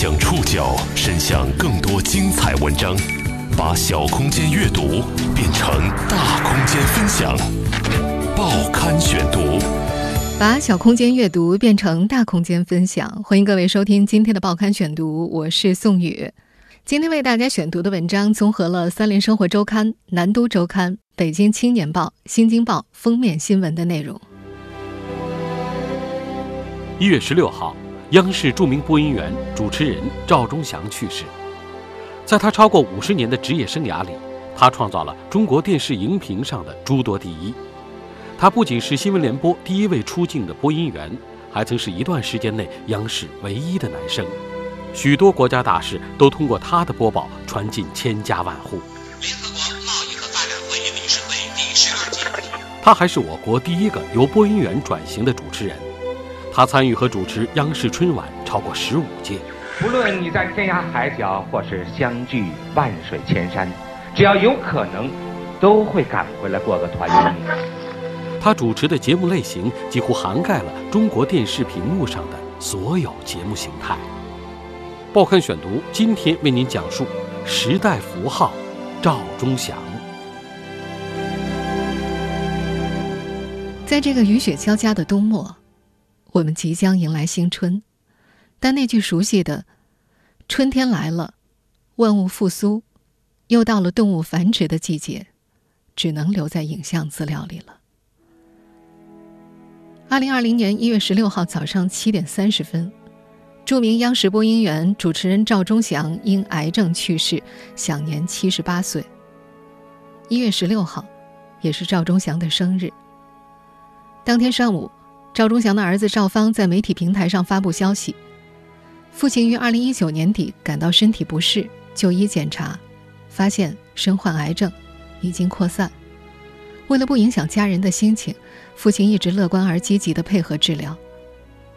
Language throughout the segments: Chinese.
将触角伸向更多精彩文章，把小空间阅读变成大空间分享。报刊选读，把小空间阅读变成大空间分享。欢迎各位收听今天的报刊选读，我是宋宇。今天为大家选读的文章综合了《三联生活周刊》《南都周刊》《北京青年报》《新京报》封面新闻的内容。一月十六号。央视著名播音员、主持人赵忠祥去世。在他超过五十年的职业生涯里，他创造了中国电视荧屏上的诸多第一。他不仅是新闻联播第一位出镜的播音员，还曾是一段时间内央视唯一的男生。许多国家大事都通过他的播报传进千家万户。联合国贸易和发展会议理事会第十二届。他还是我国第一个由播音员转型的主持人。他参与和主持央视春晚超过十五届。无论你在天涯海角，或是相距万水千山，只要有可能，都会赶回来过个团圆。他主持的节目类型几乎涵盖了中国电视屏幕上的所有节目形态。报刊选读今天为您讲述时代符号赵忠祥。在这个雨雪交加的冬末。我们即将迎来新春，但那句熟悉的“春天来了，万物复苏，又到了动物繁殖的季节”，只能留在影像资料里了。二零二零年一月十六号早上七点三十分，著名央视播音员、主持人赵忠祥因癌症去世，享年七十八岁。一月十六号，也是赵忠祥的生日。当天上午。赵忠祥的儿子赵芳在媒体平台上发布消息：父亲于二零一九年底感到身体不适，就医检查，发现身患癌症，已经扩散。为了不影响家人的心情，父亲一直乐观而积极地配合治疗。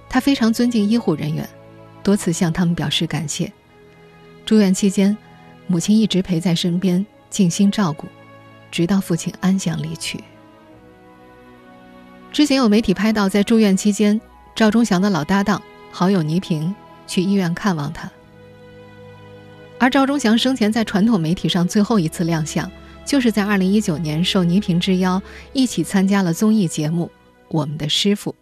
他非常尊敬医护人员，多次向他们表示感谢。住院期间，母亲一直陪在身边，尽心照顾，直到父亲安详离去。之前有媒体拍到，在住院期间，赵忠祥的老搭档、好友倪萍去医院看望他。而赵忠祥生前在传统媒体上最后一次亮相，就是在2019年受倪萍之邀，一起参加了综艺节目《我们的师傅》。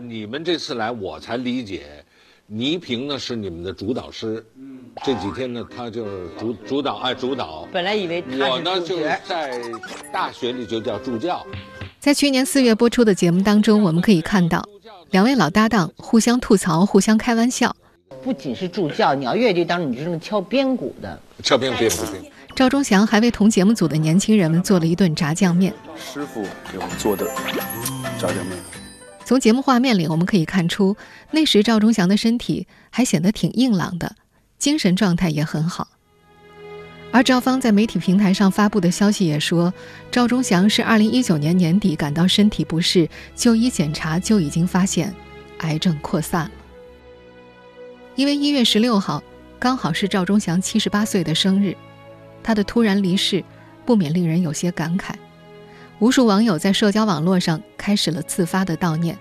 你们这次来，我才理解，倪萍呢是你们的主导师。嗯，这几天呢，他就是主主导，哎，主导。本来以为我呢就是在大学里就叫助教。在去年四月播出的节目当中，我们可以看到两位老搭档互相吐槽、互相开玩笑。不仅是助教，你要乐队当中你是这么敲边鼓的。敲边鼓，边鼓。赵忠祥还为同节目组的年轻人们做了一顿炸酱面。师傅给我们做的炸酱面。从节目画面里我们可以看出，那时赵忠祥的身体还显得挺硬朗的，精神状态也很好。而赵芳在媒体平台上发布的消息也说，赵忠祥是2019年年底感到身体不适，就医检查就已经发现癌症扩散了。因为1月16号刚好是赵忠祥78岁的生日，他的突然离世不免令人有些感慨。无数网友在社交网络上开始了自发的悼念。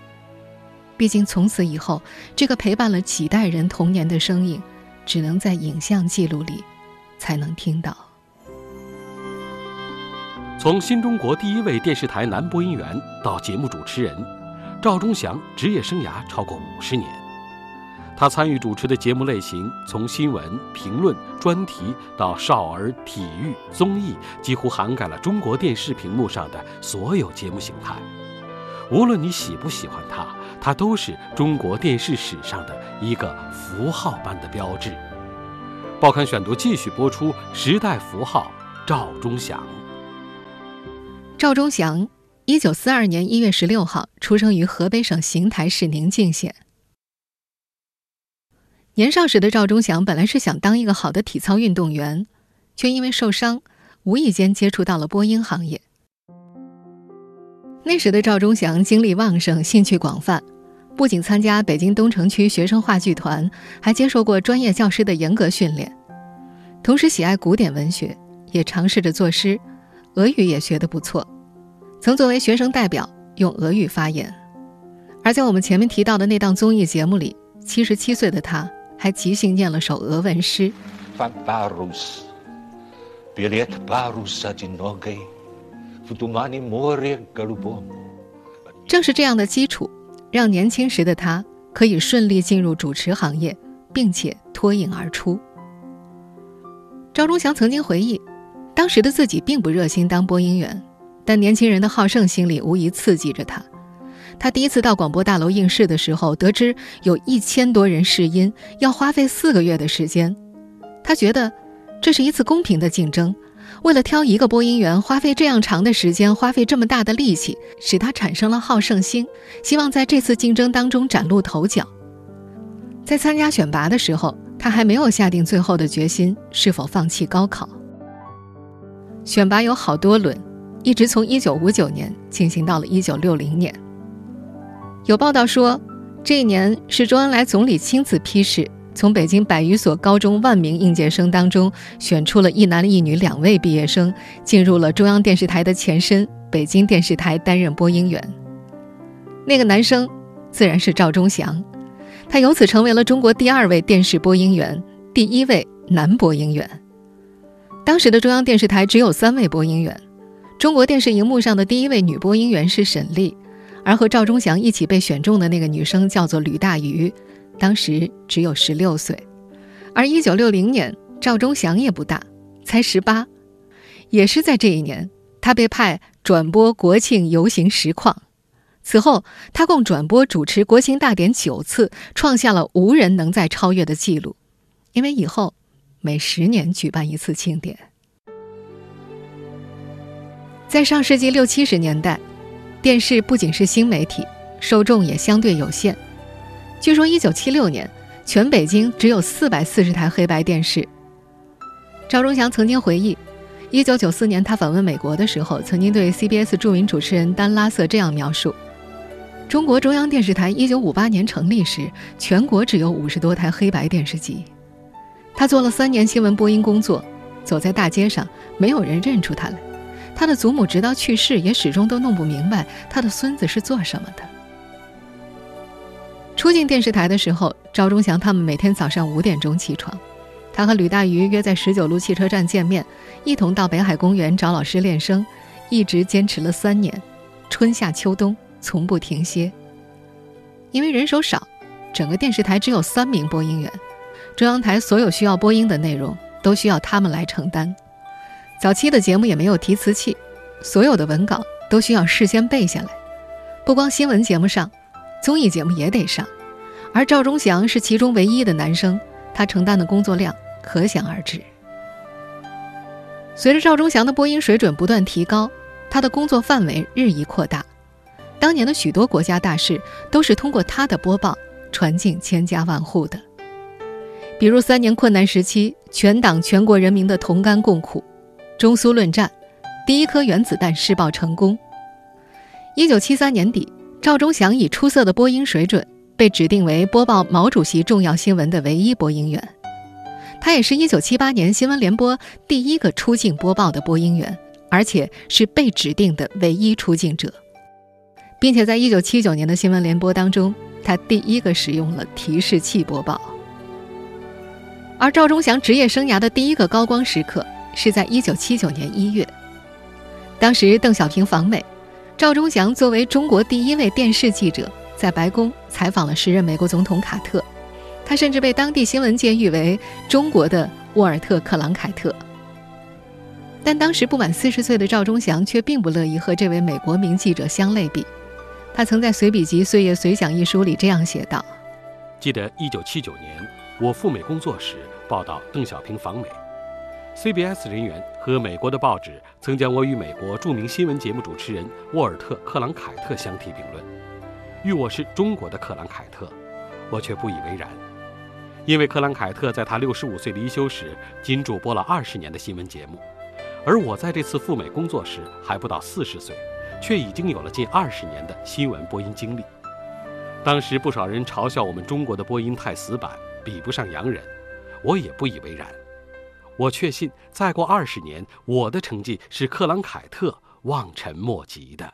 毕竟从此以后，这个陪伴了几代人童年的声音，只能在影像记录里。才能听到。从新中国第一位电视台男播音员到节目主持人，赵忠祥职业生涯超过五十年。他参与主持的节目类型从新闻、评论、专题到少儿、体育、综艺，几乎涵盖了中国电视屏幕上的所有节目形态。无论你喜不喜欢他，他都是中国电视史上的一个符号般的标志。报刊选读继续播出时代符号赵忠祥。赵忠祥，一九四二年一月十六号出生于河北省邢台市宁静县。年少时的赵忠祥本来是想当一个好的体操运动员，却因为受伤，无意间接触到了播音行业。那时的赵忠祥精力旺盛，兴趣广泛。不仅参加北京东城区学生话剧团，还接受过专业教师的严格训练，同时喜爱古典文学，也尝试着作诗，俄语也学得不错，曾作为学生代表用俄语发言。而在我们前面提到的那档综艺节目里，七十七岁的他还即兴念了首俄文诗。正是这样的基础，让年轻时的他可以顺利进入主持行业，并且脱颖而出。赵忠祥曾经回忆，当时的自己并不热心当播音员，但年轻人的好胜心理无疑刺激着他。他第一次到广播大楼应试的时候，得知有一千多人试音，要花费四个月的时间。他觉得这是一次公平的竞争。为了挑一个播音员，花费这样长的时间，花费这么大的力气，使他产生了好胜心，希望在这次竞争当中崭露头角。在参加选拔的时候，他还没有下定最后的决心是否放弃高考。选拔有好多轮，一直从1959年进行到了1960年。有报道说，这一年是周恩来总理亲自批示。从北京百余所高中万名应届生当中选出了一男一女两位毕业生，进入了中央电视台的前身北京电视台担任播音员。那个男生自然是赵忠祥，他由此成为了中国第二位电视播音员，第一位男播音员。当时的中央电视台只有三位播音员，中国电视荧幕上的第一位女播音员是沈丽，而和赵忠祥一起被选中的那个女生叫做吕大鱼。当时只有十六岁，而一九六零年，赵忠祥也不大，才十八。也是在这一年，他被派转播国庆游行实况。此后，他共转播主持国庆大典九次，创下了无人能再超越的记录。因为以后每十年举办一次庆典。在上世纪六七十年代，电视不仅是新媒体，受众也相对有限。据说，一九七六年，全北京只有四百四十台黑白电视。赵忠祥曾经回忆，一九九四年他访问美国的时候，曾经对 CBS 著名主持人丹拉瑟这样描述：中国中央电视台一九五八年成立时，全国只有五十多台黑白电视机。他做了三年新闻播音工作，走在大街上，没有人认出他来。他的祖母直到去世，也始终都弄不明白他的孙子是做什么的。初进电视台的时候，赵忠祥他们每天早上五点钟起床，他和吕大瑜约在十九路汽车站见面，一同到北海公园找老师练声，一直坚持了三年，春夏秋冬从不停歇。因为人手少，整个电视台只有三名播音员，中央台所有需要播音的内容都需要他们来承担。早期的节目也没有提词器，所有的文稿都需要事先背下来，不光新闻节目上。综艺节目也得上，而赵忠祥是其中唯一的男生，他承担的工作量可想而知。随着赵忠祥的播音水准不断提高，他的工作范围日益扩大。当年的许多国家大事都是通过他的播报传进千家万户的，比如三年困难时期，全党全国人民的同甘共苦；中苏论战，第一颗原子弹试爆成功；一九七三年底。赵忠祥以出色的播音水准被指定为播报毛主席重要新闻的唯一播音员，他也是一九七八年新闻联播第一个出镜播报的播音员，而且是被指定的唯一出镜者，并且在一九七九年的新闻联播当中，他第一个使用了提示器播报。而赵忠祥职业生涯的第一个高光时刻是在一九七九年一月，当时邓小平访美。赵忠祥作为中国第一位电视记者，在白宫采访了时任美国总统卡特，他甚至被当地新闻界誉为中国的沃尔特·克朗凯特。但当时不满四十岁的赵忠祥却并不乐意和这位美国名记者相类比，他曾在随笔集《岁月随想》一书里这样写道：“记得1979年，我赴美工作时，报道邓小平访美。” CBS 人员和美国的报纸曾将我与美国著名新闻节目主持人沃尔特·克朗凯特相提并论，誉我是中国的克朗凯特，我却不以为然，因为克朗凯特在他六十五岁离休时仅主播了二十年的新闻节目，而我在这次赴美工作时还不到四十岁，却已经有了近二十年的新闻播音经历。当时不少人嘲笑我们中国的播音太死板，比不上洋人，我也不以为然。我确信，再过二十年，我的成绩是克朗凯特望尘莫及的。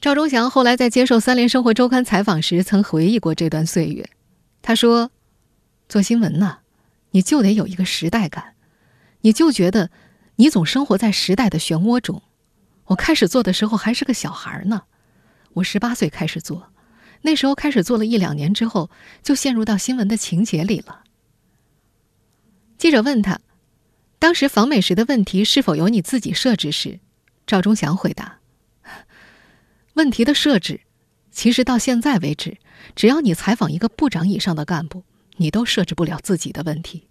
赵忠祥后来在接受《三联生活周刊》采访时，曾回忆过这段岁月。他说：“做新闻呢，你就得有一个时代感，你就觉得你总生活在时代的漩涡中。我开始做的时候还是个小孩呢，我十八岁开始做，那时候开始做了一两年之后，就陷入到新闻的情节里了。记者问他，当时访美时的问题是否由你自己设置时，赵忠祥回答：“问题的设置，其实到现在为止。”只要你采访一个部长以上的干部，你都设置不了自己的问题，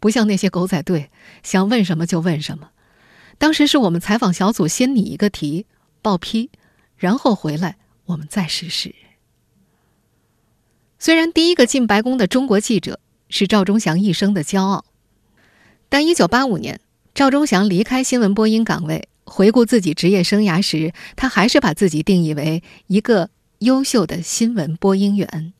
不像那些狗仔队，想问什么就问什么。当时是我们采访小组先拟一个题，报批，然后回来我们再实施。虽然第一个进白宫的中国记者是赵忠祥一生的骄傲，但1985年赵忠祥离开新闻播音岗位，回顾自己职业生涯时，他还是把自己定义为一个。优秀的新闻播音员。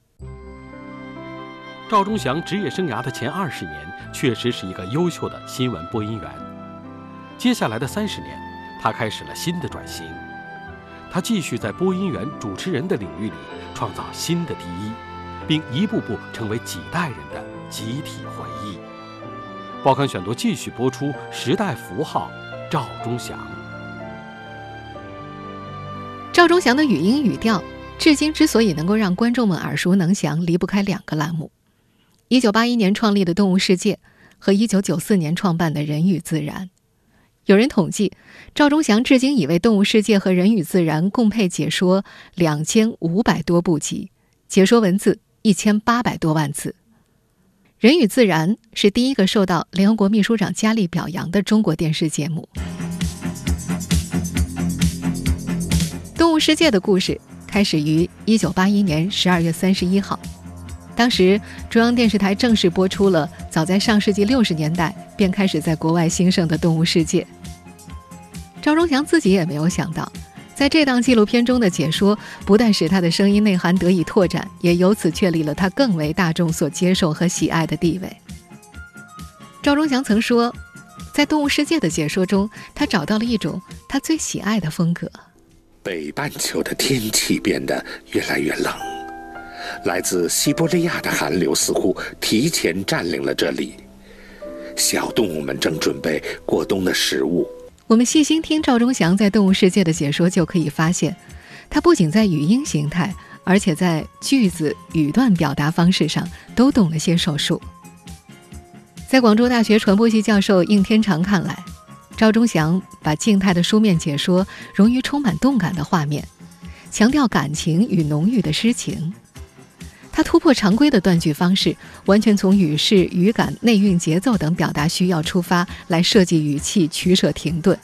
赵忠祥职业生涯的前二十年，确实是一个优秀的新闻播音员。接下来的三十年，他开始了新的转型。他继续在播音员、主持人的领域里创造新的第一，并一步步成为几代人的集体回忆。报刊选读继续播出《时代符号》，赵忠祥。赵忠祥的语音语调。至今之所以能够让观众们耳熟能详，离不开两个栏目：一九八一年创立的《动物世界》和一九九四年创办的《人与自然》。有人统计，赵忠祥至今已为《动物世界》和《人与自然》共配解说两千五百多部集，解说文字一千八百多万字。《人与自然》是第一个受到联合国秘书长佳丽表扬的中国电视节目。《动物世界》的故事。开始于一九八一年十二月三十一号，当时中央电视台正式播出了早在上世纪六十年代便开始在国外兴盛的《动物世界》。赵忠祥自己也没有想到，在这档纪录片中的解说，不但使他的声音内涵得以拓展，也由此确立了他更为大众所接受和喜爱的地位。赵忠祥曾说，在《动物世界》的解说中，他找到了一种他最喜爱的风格。北半球的天气变得越来越冷，来自西伯利亚的寒流似乎提前占领了这里。小动物们正准备过冬的食物。我们细心听赵忠祥在《动物世界》的解说，就可以发现，他不仅在语音形态，而且在句子、语段表达方式上都动了些手术。在广州大学传播系教授应天长看来。赵忠祥把静态的书面解说融于充满动感的画面，强调感情与浓郁的诗情。他突破常规的断句方式，完全从语势、语感、内蕴、节奏等表达需要出发，来设计语气、取舍、停顿。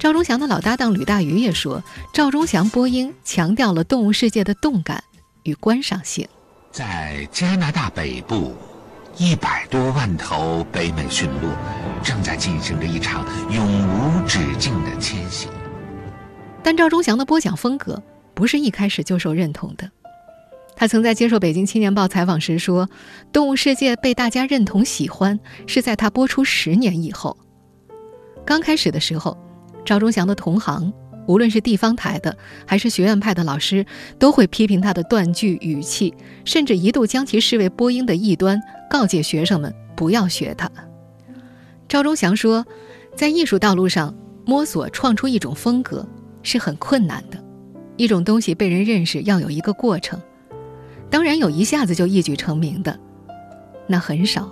赵忠祥的老搭档吕大愚也说，赵忠祥播音强调了动物世界的动感与观赏性。在加拿大北部。一百多万头北美驯鹿正在进行着一场永无止境的迁徙。但赵忠祥的播讲风格不是一开始就受认同的。他曾在接受《北京青年报》采访时说：“动物世界被大家认同喜欢，是在他播出十年以后。刚开始的时候，赵忠祥的同行。”无论是地方台的还是学院派的老师，都会批评他的断句语气，甚至一度将其视为播音的异端，告诫学生们不要学他。赵忠祥说，在艺术道路上摸索创出一种风格是很困难的，一种东西被人认识要有一个过程，当然有一下子就一举成名的，那很少。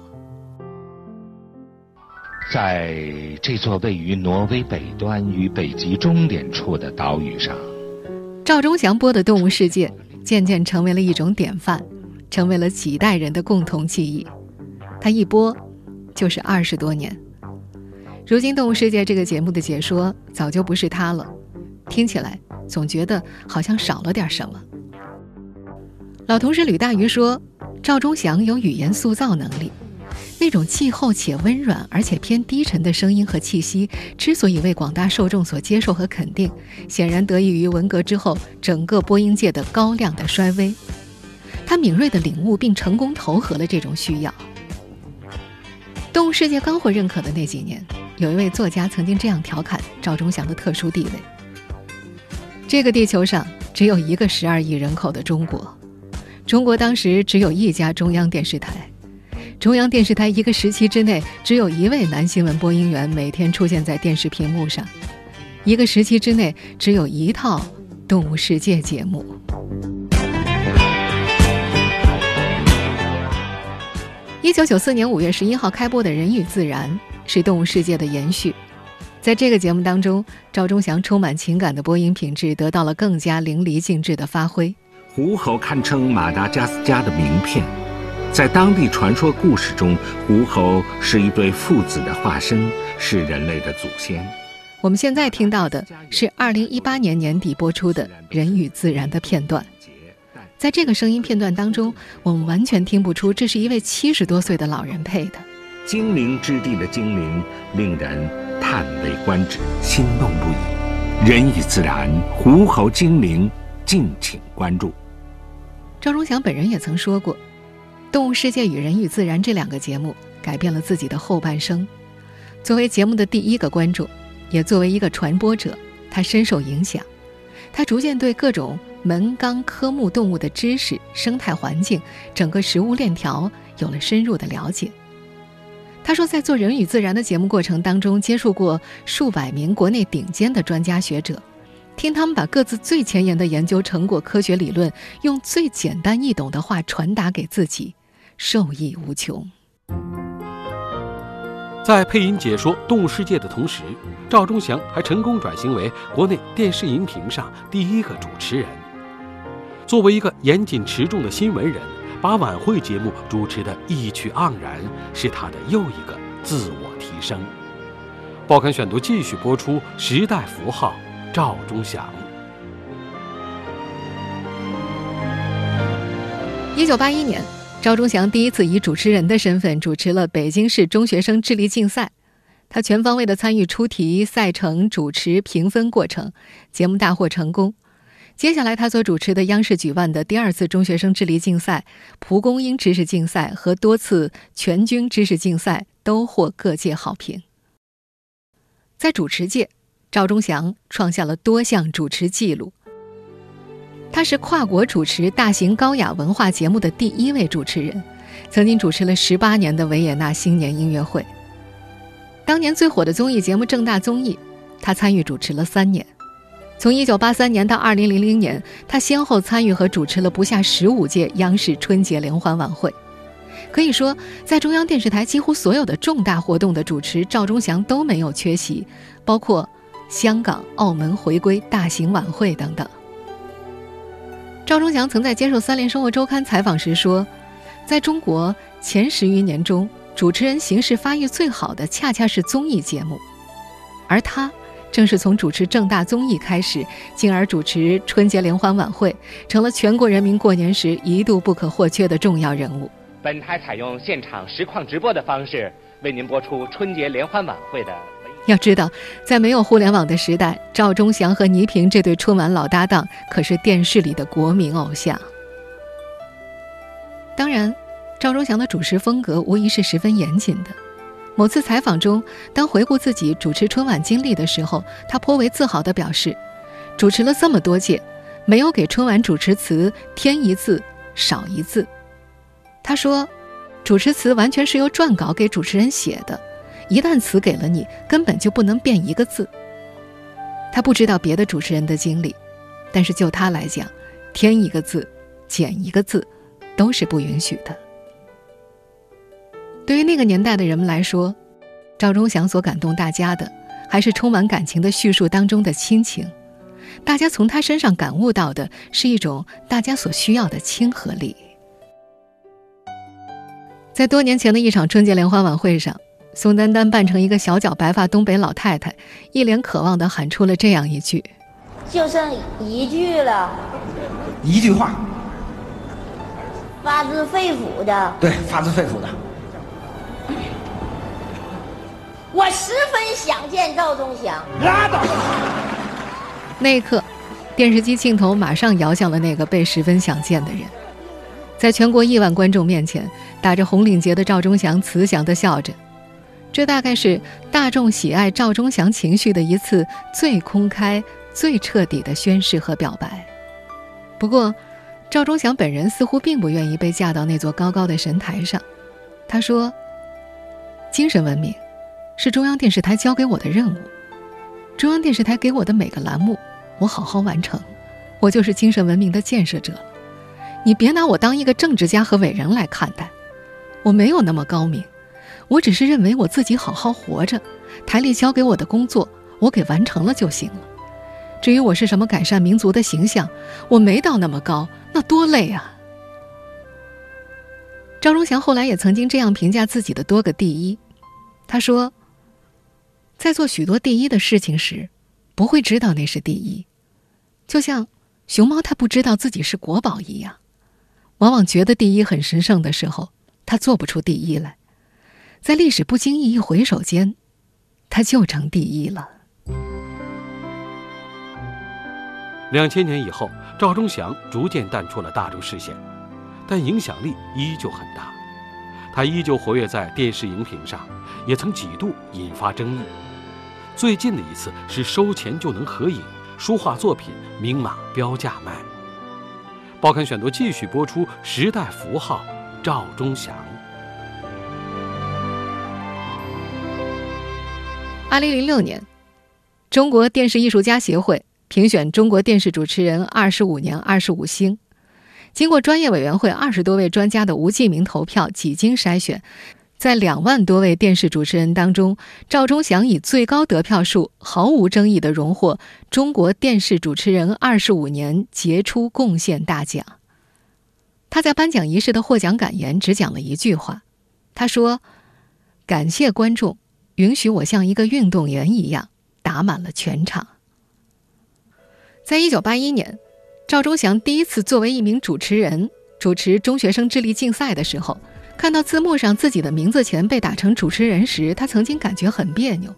在这座位于挪威北端与北极终点处的岛屿上，赵忠祥播的《动物世界》渐渐成为了一种典范，成为了几代人的共同记忆。他一播就是二十多年。如今，《动物世界》这个节目的解说早就不是他了，听起来总觉得好像少了点什么。老同事吕大愚说：“赵忠祥有语言塑造能力。”那种气厚且温软，而且偏低沉的声音和气息，之所以为广大受众所接受和肯定，显然得益于文革之后整个播音界的高亮的衰微。他敏锐地领悟并成功投合了这种需要。动物世界刚获认可的那几年，有一位作家曾经这样调侃赵忠祥的特殊地位：这个地球上只有一个十二亿人口的中国。中国当时只有一家中央电视台，中央电视台一个时期之内只有一位男新闻播音员每天出现在电视屏幕上，一个时期之内只有一套《动物世界》节目。一九九四年五月十一号开播的《人与自然》是《动物世界》的延续。在这个节目当中，赵忠祥充满情感的播音品质得到了更加淋漓尽致的发挥。狐猴堪称马达加斯加的名片，在当地传说故事中，狐猴是一对父子的化身，是人类的祖先。我们现在听到的是二零一八年年底播出的《人与自然》的片段。在这个声音片段当中，我们完全听不出这是一位七十多岁的老人配的。精灵之地的精灵，令人。叹为观止，心动不已。人与自然，狐猴精灵，敬请关注。赵忠祥本人也曾说过，《动物世界》与《人与自然》这两个节目改变了自己的后半生。作为节目的第一个观众，也作为一个传播者，他深受影响。他逐渐对各种门纲科目动物的知识、生态环境、整个食物链条有了深入的了解。他说，在做《人与自然》的节目过程当中，接触过数百名国内顶尖的专家学者，听他们把各自最前沿的研究成果、科学理论，用最简单易懂的话传达给自己，受益无穷。在配音解说《动物世界》的同时，赵忠祥还成功转型为国内电视荧屏上第一个主持人。作为一个严谨持重的新闻人。把晚会节目主持的意趣盎然，是他的又一个自我提升。报刊选读继续播出《时代符号》，赵忠祥。一九八一年，赵忠祥第一次以主持人的身份主持了北京市中学生智力竞赛，他全方位的参与出题、赛程、主持、评分过程，节目大获成功。接下来，他所主持的央视举办的第二次中学生智力竞赛、蒲公英知识竞赛和多次全军知识竞赛都获各界好评。在主持界，赵忠祥创下了多项主持纪录。他是跨国主持大型高雅文化节目的第一位主持人，曾经主持了十八年的维也纳新年音乐会。当年最火的综艺节目《正大综艺》，他参与主持了三年。从1983年到2000年，他先后参与和主持了不下十五届央视春节联欢晚会。可以说，在中央电视台几乎所有的重大活动的主持，赵忠祥都没有缺席，包括香港、澳门回归大型晚会等等。赵忠祥曾在接受《三联生活周刊》采访时说：“在中国前十余年中，主持人形式发育最好的恰恰是综艺节目，而他。”正是从主持正大综艺开始，进而主持春节联欢晚会，成了全国人民过年时一度不可或缺的重要人物。本台采用现场实况直播的方式为您播出春节联欢晚会的。要知道，在没有互联网的时代，赵忠祥和倪萍这对春晚老搭档可是电视里的国民偶像。当然，赵忠祥的主持风格无疑是十分严谨的。某次采访中，当回顾自己主持春晚经历的时候，他颇为自豪地表示：“主持了这么多届，没有给春晚主持词添一字少一字。”他说：“主持词完全是由撰稿给主持人写的，一旦词给了你，根本就不能变一个字。”他不知道别的主持人的经历，但是就他来讲，添一个字、减一个字，都是不允许的。对于那个年代的人们来说，赵忠祥所感动大家的，还是充满感情的叙述当中的亲情。大家从他身上感悟到的是一种大家所需要的亲和力。在多年前的一场春节联欢晚会上，宋丹丹扮成一个小脚白发东北老太太，一脸渴望地喊出了这样一句：“就剩一句了，一句话，发自肺腑的，对，发自肺腑的。”我十分想见赵忠祥。拉倒！那一刻，电视机镜头马上摇向了那个被十分想见的人。在全国亿万观众面前，打着红领结的赵忠祥慈祥地笑着。这大概是大众喜爱赵忠祥情绪的一次最公开、最彻底的宣誓和表白。不过，赵忠祥本人似乎并不愿意被架到那座高高的神台上。他说：“精神文明是中央电视台交给我的任务，中央电视台给我的每个栏目，我好好完成，我就是精神文明的建设者了。你别拿我当一个政治家和伟人来看待，我没有那么高明，我只是认为我自己好好活着，台里交给我的工作，我给完成了就行了。至于我是什么改善民族的形象，我没到那么高。”那多累啊！赵忠祥后来也曾经这样评价自己的多个第一，他说：“在做许多第一的事情时，不会知道那是第一，就像熊猫它不知道自己是国宝一样，往往觉得第一很神圣的时候，它做不出第一来，在历史不经意一回首间，他就成第一了。”两千年以后，赵忠祥逐渐淡出了大众视线，但影响力依旧很大。他依旧活跃在电视荧屏上，也曾几度引发争议。最近的一次是收钱就能合影，书画作品明码标价卖。报刊选读继续播出时代符号赵忠祥。二零零六年，中国电视艺术家协会。评选中国电视主持人二十五年二十五星，经过专业委员会二十多位专家的无记名投票，几经筛选，在两万多位电视主持人当中，赵忠祥以最高得票数，毫无争议的荣获中国电视主持人二十五年杰出贡献大奖。他在颁奖仪式的获奖感言只讲了一句话，他说：“感谢观众，允许我像一个运动员一样打满了全场。”在一九八一年，赵忠祥第一次作为一名主持人主持中学生智力竞赛的时候，看到字幕上自己的名字前被打成主持人时，他曾经感觉很别扭。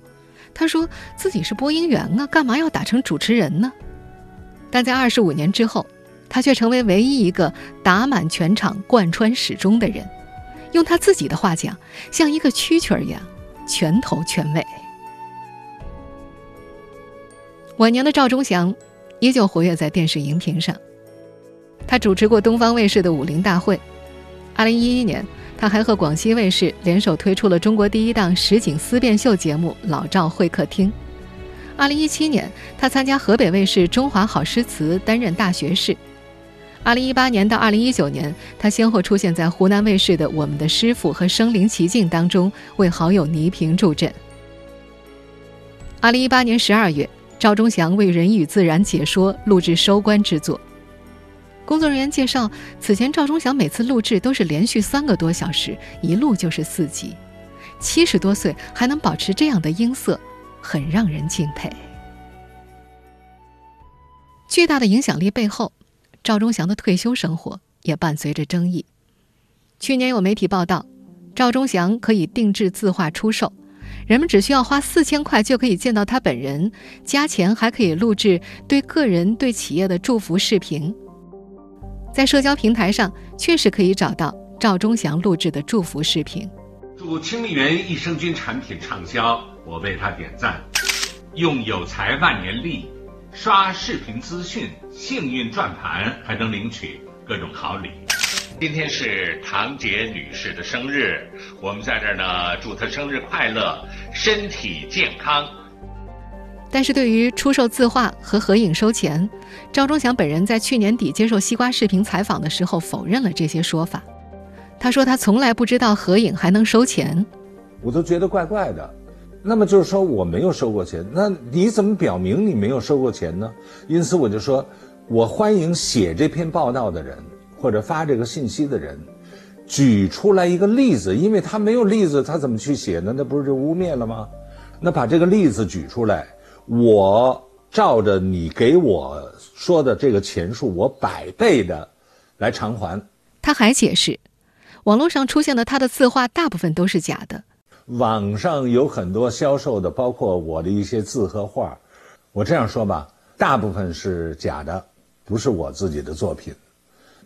他说自己是播音员啊，干嘛要打成主持人呢？但在二十五年之后，他却成为唯一一个打满全场、贯穿始终的人。用他自己的话讲，像一个蛐蛐儿一样，全头全尾。晚年的赵忠祥。依旧活跃在电视荧屏上，他主持过东方卫视的《武林大会》。二零一一年，他还和广西卫视联手推出了中国第一档实景思辨秀节目《老赵会客厅》。二零一七年，他参加河北卫视《中华好诗词》，担任大学士。二零一八年到二零一九年，他先后出现在湖南卫视的《我们的师傅》和《身临其境》当中，为好友倪萍助阵。二零一八年十二月。赵忠祥为《人与自然》解说录制收官之作。工作人员介绍，此前赵忠祥每次录制都是连续三个多小时，一录就是四集。七十多岁还能保持这样的音色，很让人敬佩。巨大的影响力背后，赵忠祥的退休生活也伴随着争议。去年有媒体报道，赵忠祥可以定制字画出售。人们只需要花四千块就可以见到他本人，加钱还可以录制对个人、对企业的祝福视频。在社交平台上，确实可以找到赵忠祥录制的祝福视频。祝清丽园益生菌产品畅销，我为他点赞。用有才万年历，刷视频资讯，幸运转盘还能领取各种好礼。今天是唐杰女士的生日，我们在这儿呢，祝她生日快乐，身体健康。但是对于出售字画和合影收钱，赵忠祥本人在去年底接受西瓜视频采访的时候否认了这些说法。他说他从来不知道合影还能收钱，我都觉得怪怪的。那么就是说我没有收过钱，那你怎么表明你没有收过钱呢？因此我就说，我欢迎写这篇报道的人。或者发这个信息的人，举出来一个例子，因为他没有例子，他怎么去写呢？那不是就污蔑了吗？那把这个例子举出来，我照着你给我说的这个钱数，我百倍的来偿还。他还解释，网络上出现的他的字画大部分都是假的。网上有很多销售的，包括我的一些字和画，我这样说吧，大部分是假的，不是我自己的作品。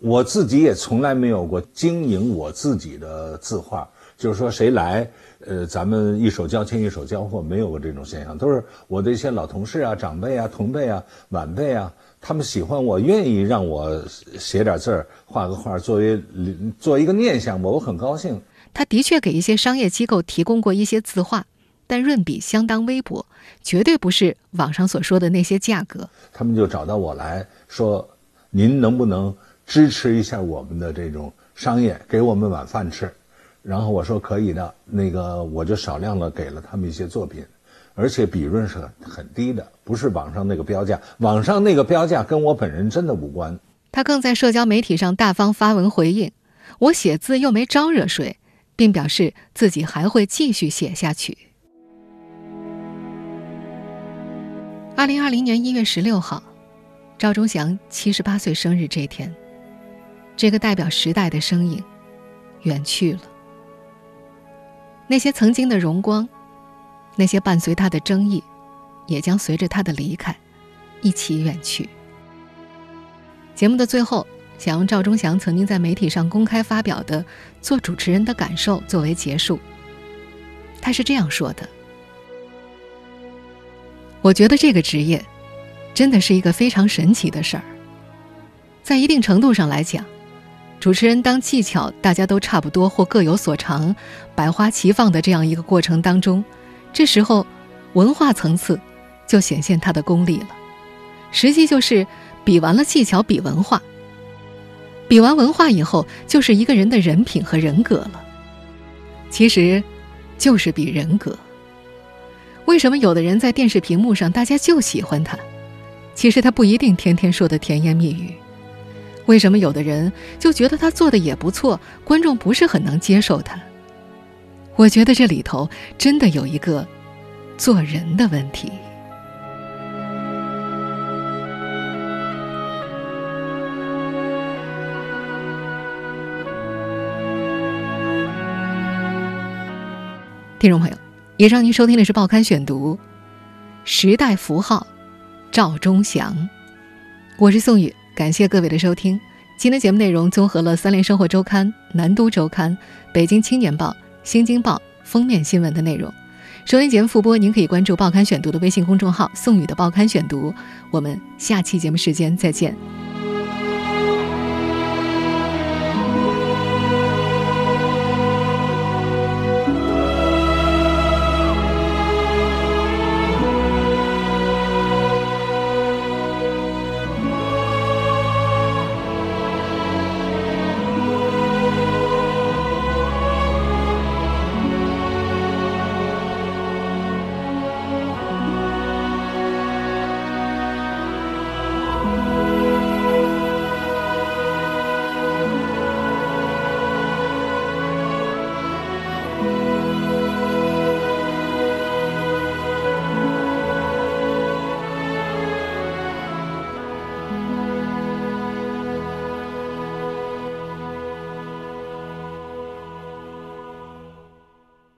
我自己也从来没有过经营我自己的字画，就是说谁来，呃，咱们一手交钱一手交货，没有过这种现象，都是我的一些老同事啊、长辈啊、同辈啊、晚辈啊，他们喜欢我，愿意让我写点字儿、画个画，作为做一个念想吧，我很高兴。他的确给一些商业机构提供过一些字画，但润笔相当微薄，绝对不是网上所说的那些价格。他们就找到我来说：“您能不能支持一下我们的这种商业，给我们碗饭吃？”然后我说：“可以的。”那个我就少量的给了他们一些作品，而且笔润是很很低的，不是网上那个标价。网上那个标价跟我本人真的无关。他更在社交媒体上大方发文回应：“我写字又没招惹谁。”并表示自己还会继续写下去。二零二零年一月十六号，赵忠祥七十八岁生日这天，这个代表时代的身影远去了。那些曾经的荣光，那些伴随他的争议，也将随着他的离开一起远去。节目的最后。想用赵忠祥曾经在媒体上公开发表的做主持人的感受作为结束。他是这样说的：“我觉得这个职业真的是一个非常神奇的事儿。在一定程度上来讲，主持人当技巧大家都差不多或各有所长、百花齐放的这样一个过程当中，这时候文化层次就显现他的功力了。实际就是比完了技巧，比文化。”比完文化以后，就是一个人的人品和人格了。其实，就是比人格。为什么有的人在电视屏幕上大家就喜欢他？其实他不一定天天说的甜言蜜语。为什么有的人就觉得他做的也不错，观众不是很能接受他？我觉得这里头真的有一个做人的问题。听众朋友，以上您收听的是《报刊选读》，时代符号，赵忠祥。我是宋宇，感谢各位的收听。今天节目内容综合了《三联生活周刊》《南都周刊》《北京青年报》《新京报》封面新闻的内容。收听节目复播，您可以关注《报刊选读》的微信公众号“宋宇的报刊选读”。我们下期节目时间再见。